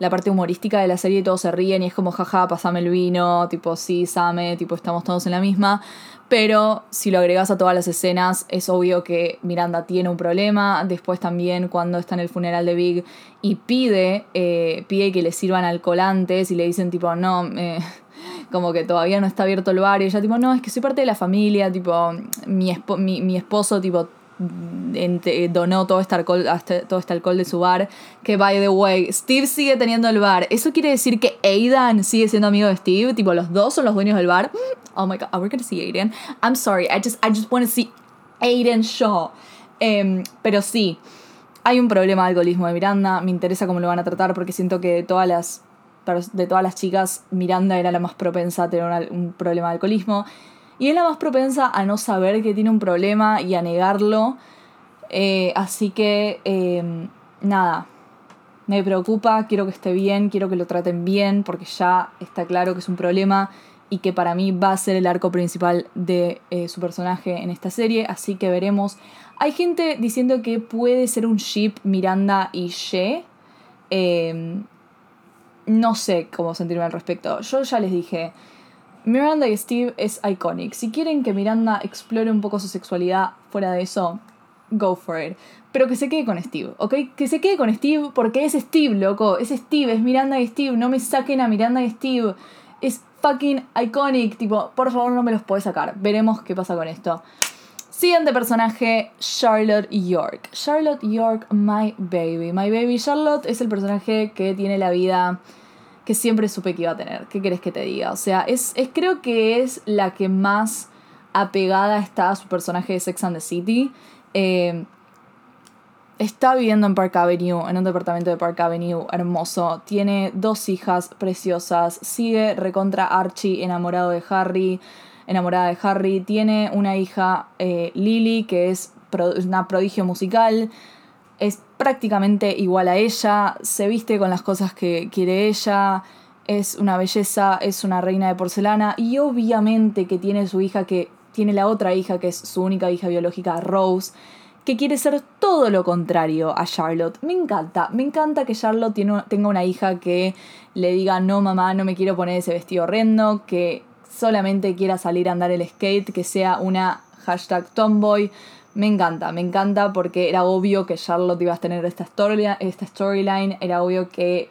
la parte humorística de la serie todos se ríen y es como, jaja, pasame el vino, tipo, sí, Same, tipo, estamos todos en la misma. Pero si lo agregas a todas las escenas, es obvio que Miranda tiene un problema. Después también cuando está en el funeral de Big y pide, eh, pide que le sirvan alcoholantes y le dicen tipo, no, eh, como que todavía no está abierto el bar. Y ella tipo, no, es que soy parte de la familia, tipo, mi, mi, mi esposo, tipo, donó todo este, alcohol, todo este alcohol de su bar. Que, by the way, Steve sigue teniendo el bar. ¿Eso quiere decir que Aidan sigue siendo amigo de Steve? Tipo, los dos son los dueños del bar. Oh my god, are we gonna see Aidan? I'm sorry, I just, I just want to see Aidan Shaw. Em, pero sí, hay un problema de alcoholismo de Miranda. Me interesa cómo lo van a tratar porque siento que de todas las, de todas las chicas, Miranda era la más propensa a tener un problema de alcoholismo y es la más propensa a no saber que tiene un problema y a negarlo. Eh, así que, em, nada, me preocupa, quiero que esté bien, quiero que lo traten bien, porque ya está claro que es un problema y que para mí va a ser el arco principal de eh, su personaje en esta serie, así que veremos. Hay gente diciendo que puede ser un ship Miranda y She. Em, no sé cómo sentirme al respecto. Yo ya les dije, Miranda y Steve es iconic. Si quieren que Miranda explore un poco su sexualidad fuera de eso, go for it. Pero que se quede con Steve, ¿ok? Que se quede con Steve porque es Steve, loco. Es Steve, es Miranda y Steve. No me saquen a Miranda y Steve. Es fucking iconic. Tipo, por favor, no me los puede sacar. Veremos qué pasa con esto. Siguiente personaje, Charlotte York. Charlotte York, my baby. My baby Charlotte es el personaje que tiene la vida que siempre supe que iba a tener. ¿Qué querés que te diga? O sea, es, es creo que es la que más apegada está a su personaje de Sex and the City. Eh, está viviendo en Park Avenue, en un departamento de Park Avenue hermoso. Tiene dos hijas preciosas. Sigue recontra Archie enamorado de Harry. Enamorada de Harry. Tiene una hija, eh, Lily, que es una prodigio musical. Es prácticamente igual a ella. Se viste con las cosas que quiere ella. Es una belleza, es una reina de porcelana. Y obviamente que tiene su hija que tiene la otra hija que es su única hija biológica, Rose, que quiere ser todo lo contrario a Charlotte. Me encanta, me encanta que Charlotte tenga una hija que le diga, no mamá, no me quiero poner ese vestido horrendo, que solamente quiera salir a andar el skate, que sea una hashtag tomboy. Me encanta, me encanta porque era obvio que Charlotte iba a tener esta storyline, esta storyline era obvio que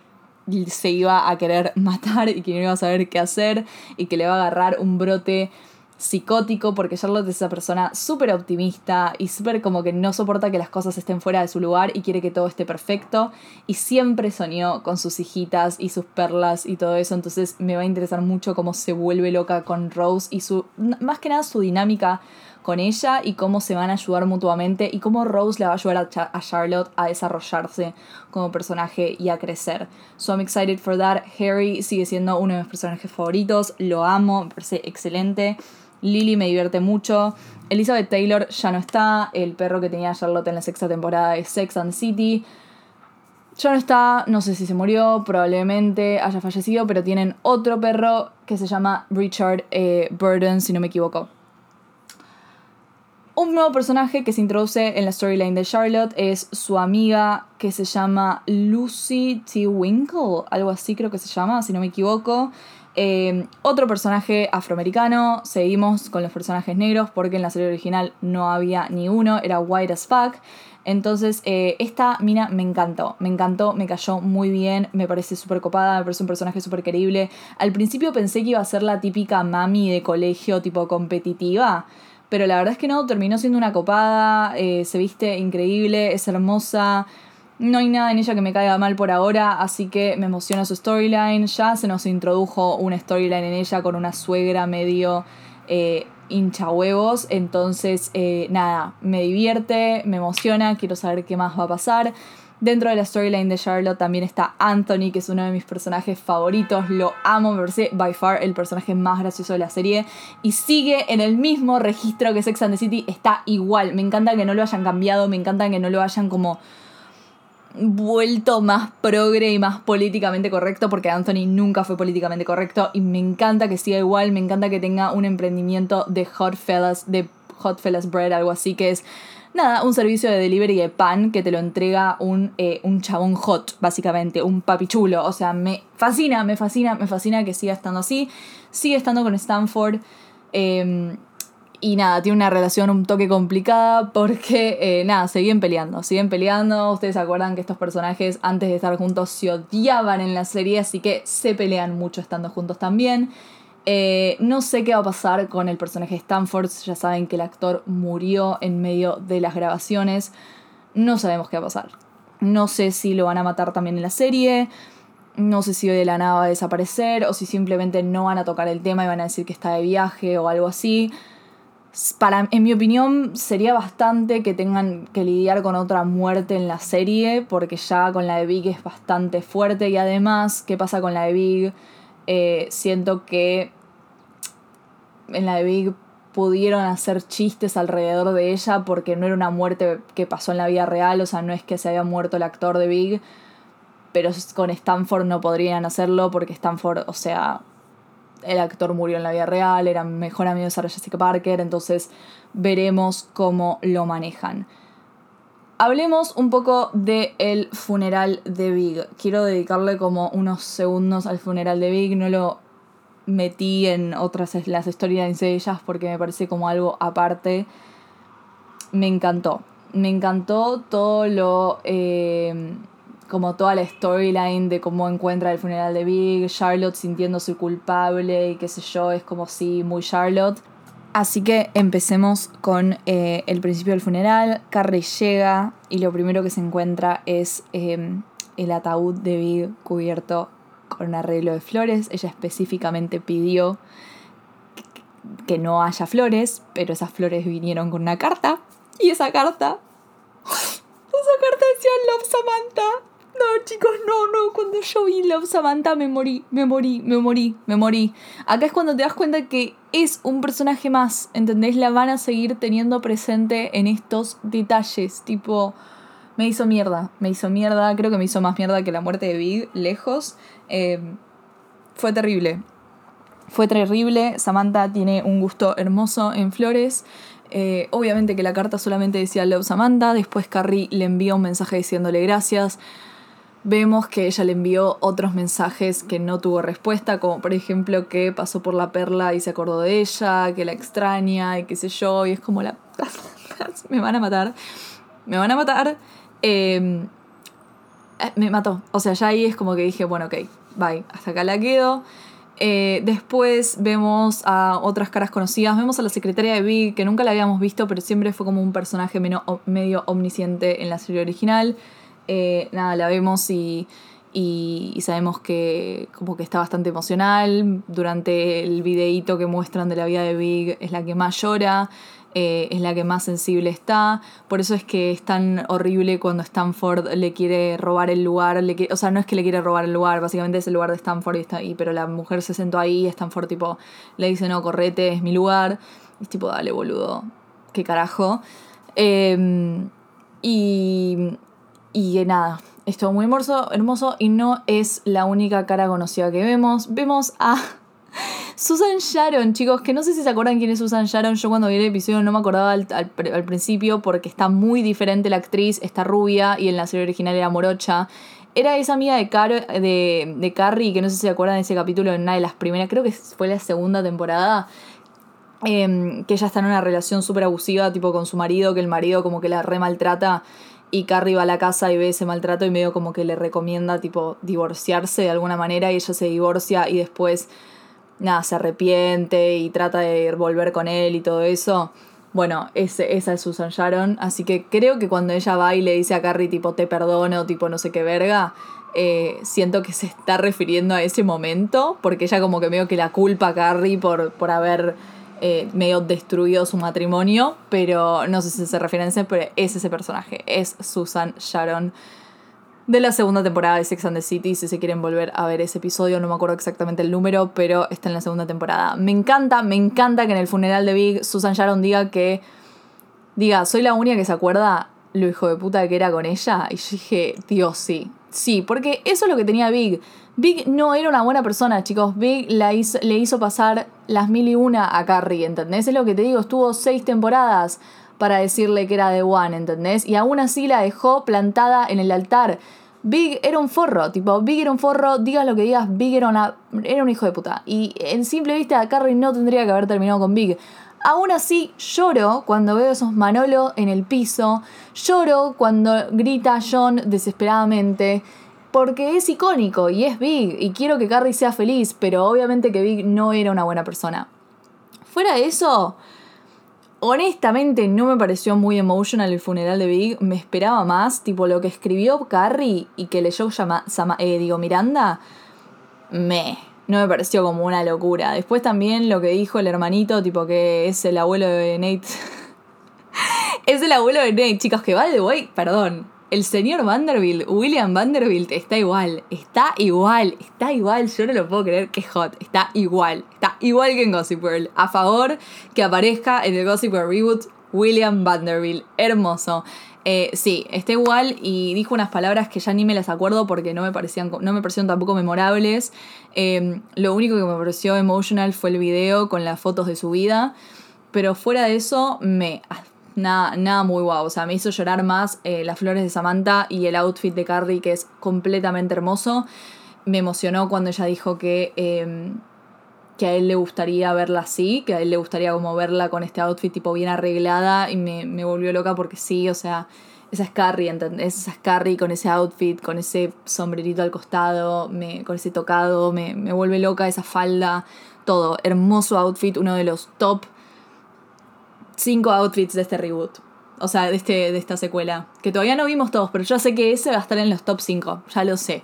se iba a querer matar y que no iba a saber qué hacer y que le va a agarrar un brote psicótico porque Charlotte es esa persona súper optimista y súper como que no soporta que las cosas estén fuera de su lugar y quiere que todo esté perfecto y siempre soñó con sus hijitas y sus perlas y todo eso entonces me va a interesar mucho cómo se vuelve loca con Rose y su más que nada su dinámica con ella y cómo se van a ayudar mutuamente y cómo Rose le va a ayudar a, Charlotte a desarrollarse como personaje y a crecer. So I'm excited for that. Harry sigue siendo uno de mis personajes favoritos, lo amo, me parece excelente. Lily me divierte mucho. Elizabeth Taylor ya no está. El perro que tenía Charlotte en la sexta temporada de Sex and City. Ya no está, no sé si se murió, probablemente haya fallecido, pero tienen otro perro que se llama Richard eh, Burden, si no me equivoco. Un nuevo personaje que se introduce en la storyline de Charlotte es su amiga que se llama Lucy T. Winkle, algo así creo que se llama, si no me equivoco. Eh, otro personaje afroamericano, seguimos con los personajes negros porque en la serie original no había ni uno, era white as fuck. Entonces, eh, esta mina me encantó, me encantó, me cayó muy bien, me parece súper copada, me parece un personaje súper querible. Al principio pensé que iba a ser la típica mami de colegio tipo competitiva, pero la verdad es que no, terminó siendo una copada, eh, se viste increíble, es hermosa. No hay nada en ella que me caiga mal por ahora, así que me emociona su storyline. Ya se nos introdujo una storyline en ella con una suegra medio eh, hincha huevos. Entonces, eh, nada, me divierte, me emociona, quiero saber qué más va a pasar. Dentro de la storyline de Charlotte también está Anthony, que es uno de mis personajes favoritos. Lo amo, me parece by far el personaje más gracioso de la serie. Y sigue en el mismo registro que Sex and the City. Está igual. Me encanta que no lo hayan cambiado, me encanta que no lo hayan como vuelto más progre y más políticamente correcto, porque Anthony nunca fue políticamente correcto y me encanta que siga igual, me encanta que tenga un emprendimiento de Hot Fellas, de Hot Fellas Bread, algo así, que es nada, un servicio de delivery de pan que te lo entrega un, eh, un chabón hot, básicamente, un papichulo. O sea, me fascina, me fascina, me fascina que siga estando así. Sigue estando con Stanford. Eh, y nada, tiene una relación un toque complicada porque, eh, nada, siguen peleando, siguen peleando. Ustedes se acuerdan que estos personajes antes de estar juntos se odiaban en la serie, así que se pelean mucho estando juntos también. Eh, no sé qué va a pasar con el personaje Stanford, ya saben que el actor murió en medio de las grabaciones. No sabemos qué va a pasar. No sé si lo van a matar también en la serie. No sé si de la nada va a desaparecer o si simplemente no van a tocar el tema y van a decir que está de viaje o algo así para, en mi opinión, sería bastante que tengan que lidiar con otra muerte en la serie, porque ya con la de Big es bastante fuerte y además, ¿qué pasa con la de Big? Eh, siento que en la de Big pudieron hacer chistes alrededor de ella porque no era una muerte que pasó en la vida real, o sea, no es que se había muerto el actor de Big, pero con Stanford no podrían hacerlo porque Stanford, o sea, el actor murió en la vida real, era mejor amigo de Sarah Jessica Parker, entonces veremos cómo lo manejan. Hablemos un poco del el funeral de Big. Quiero dedicarle como unos segundos al funeral de Big, no lo metí en otras las historias de ellas porque me parece como algo aparte. Me encantó. Me encantó todo lo... Eh, como toda la storyline de cómo encuentra el funeral de Big, Charlotte sintiéndose culpable y qué sé yo, es como si muy Charlotte. Así que empecemos con eh, el principio del funeral. Carrie llega y lo primero que se encuentra es em, el ataúd de Big cubierto con arreglo de flores. Ella específicamente pidió que no haya flores, pero esas flores vinieron con una carta. Y esa carta. Esa carta decía Love Samantha. No, chicos, no, no. Cuando yo vi Love Samantha me morí, me morí, me morí, me morí. Acá es cuando te das cuenta que es un personaje más, ¿entendés? La van a seguir teniendo presente en estos detalles. Tipo, me hizo mierda, me hizo mierda. Creo que me hizo más mierda que la muerte de Big, lejos. Eh, fue terrible. Fue terrible. Samantha tiene un gusto hermoso en flores. Eh, obviamente que la carta solamente decía Love Samantha. Después Carrie le envió un mensaje diciéndole gracias. Vemos que ella le envió otros mensajes que no tuvo respuesta, como por ejemplo que pasó por la perla y se acordó de ella, que la extraña y qué sé yo, y es como la... me van a matar, me van a matar. Em, eh, me mató, o sea, ya ahí es como que dije, bueno, ok, bye, hasta acá la quedo. Eh, después vemos a otras caras conocidas. Vemos a la secretaria de Big, que nunca la habíamos visto, pero siempre fue como un personaje medio omnisciente en la serie original. Eh, nada, la vemos y, y, sabemos que como que está bastante emocional. Durante el videíto que muestran de la vida de Big es la que más llora. Eh, es la que más sensible está. Por eso es que es tan horrible cuando Stanford le quiere robar el lugar. Le o sea, no es que le quiere robar el lugar, básicamente es el lugar de Stanford y está ahí. Pero la mujer se sentó ahí y Stanford tipo le dice, no, correte, es mi lugar. Y es tipo, dale, boludo, qué carajo. Em, y, y nada, esto muy hermoso, hermoso y no es la única cara conocida que vemos. Vemos a Susan Sharon, chicos, que no sé si se acuerdan quién es Susan Sharon. Yo cuando vi el episodio no me acordaba al, principio porque está muy diferente la actriz, está rubia y en la serie original era morocha. Era esa amiga de, de, de Carrie, que no sé si se acuerdan de ese capítulo en una de las primeras, creo que fue la segunda temporada, em, que ella está en una relación súper abusiva, tipo con su marido, que el marido como que la re maltrata y Carrie va a la casa y ve ese maltrato y medio como que le recomienda tipo divorciarse de alguna manera y ella se divorcia y después nada, se arrepiente y trata de volver con él y todo eso. Bueno, ese, esa es Susan Sharon. Así que creo que cuando ella va y le dice a Carrie, tipo, te perdono, tipo, no sé qué verga, eh, siento que se está refiriendo a ese momento, porque ella como que medio que la culpa a Carrie por, por haber eh, medio destruido su matrimonio, pero no sé si se refiere a ese, pero es ese personaje, es Susan Sharon de la segunda temporada de Sex and the City. Si se quieren volver a ver ese episodio, no me acuerdo exactamente el número, pero está en la segunda temporada. Me encanta, me encanta que en el funeral de Big Susan Sharon diga que. Diga, soy la única que se acuerda lo hijo de puta que era con ella. Y yo dije, Dios, sí. Sí, porque eso es lo que tenía Big. Big no era una buena persona, chicos. Big la le hizo pasar las mil y una a Carrie, ¿entendés? Es lo que te digo, estuvo seis temporadas para decirle que era de One, ¿entendés? Y aún así la dejó plantada en el altar. Big era un forro, tipo, Big era un forro, digas lo que digas, Big era, una, era un hijo de puta. Y en simple vista, Carrie no tendría que haber terminado con Big. Aún así, lloro cuando veo esos Manolo en el piso, lloro cuando grita John desesperadamente, porque es icónico y es Big, y quiero que Carrie sea feliz, pero obviamente que Big no era una buena persona. Fuera de eso, honestamente no me pareció muy emotional el funeral de Big. Me esperaba más. Tipo, lo que escribió Carrie y que leyó llama, eh, digo, Miranda. Me. No me pareció como una locura. Después también lo que dijo el hermanito, tipo que es el abuelo de Nate. es el abuelo de Nate, chicos, que va de way, perdón el señor Vanderbilt, William Vanderbilt, está igual, está igual, está igual, yo no lo puedo creer que hot, está igual, está igual que en Gossip Girl. A favor que aparezca en el Gossip Girl Reboot William Vanderbilt, hermoso. Eh, sí, está igual y dijo unas palabras que ya ni me las acuerdo porque no me parecían, no me parecieron tampoco memorables. Em, lo único que me pareció emotional fue el video con las fotos de su vida. Pero fuera de eso, me nada, nada muy guau. O sea, me hizo llorar más eh, las flores de Samantha y el outfit de Carrie, que es completamente hermoso. Me emocionó cuando ella dijo que, em, que a él le gustaría verla así, que a él le gustaría como verla con este outfit tipo bien arreglada y me, me volvió loca porque sí, o sea, esa es Carrie, ¿entendés? Esa es Carrie con ese outfit, con ese sombrerito al costado, me, con ese tocado, me, me vuelve loca esa falda, todo. Hermoso outfit, uno de los top cinco outfits de este reboot. O sea, de, este, de esta secuela. Que todavía no vimos todos, pero yo sé que ese va a estar en los top 5. Ya lo sé.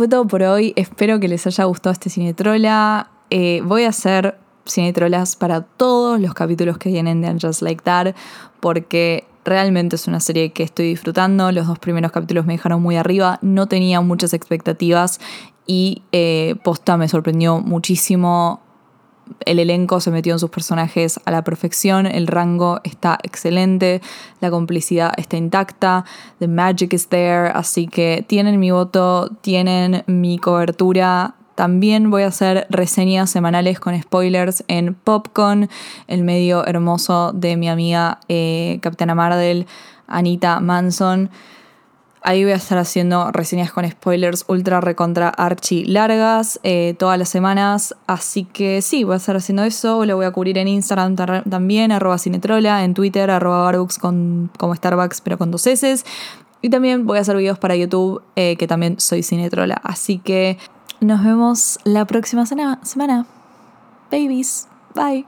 Fue todo por hoy. Espero que les haya gustado este Cinetrola. Eh, voy a hacer Cinetrolas para todos los capítulos que vienen de And Just Like That, porque realmente es una serie que estoy disfrutando. Los dos primeros capítulos me dejaron muy arriba, no tenía muchas expectativas y eh, posta me sorprendió muchísimo el elenco se metió en sus personajes a la perfección, el rango está excelente, la complicidad está intacta, the magic is there, así que tienen mi voto, tienen mi cobertura. También voy a hacer reseñas semanales con spoilers en Popcorn, el medio hermoso de mi amiga eh, Capitana Mardel, Anita Manson. Ahí voy a estar haciendo reseñas con spoilers ultra recontra archi largas eh, todas las semanas. Así que sí, voy a estar haciendo eso. Lo voy a cubrir en Instagram también, arroba cinetrola, en Twitter, arroba barbux con, como Starbucks, pero con dos S. Y también voy a hacer videos para YouTube, eh, que también soy cinetrola. Así que nos vemos la próxima semana. Babies. Bye.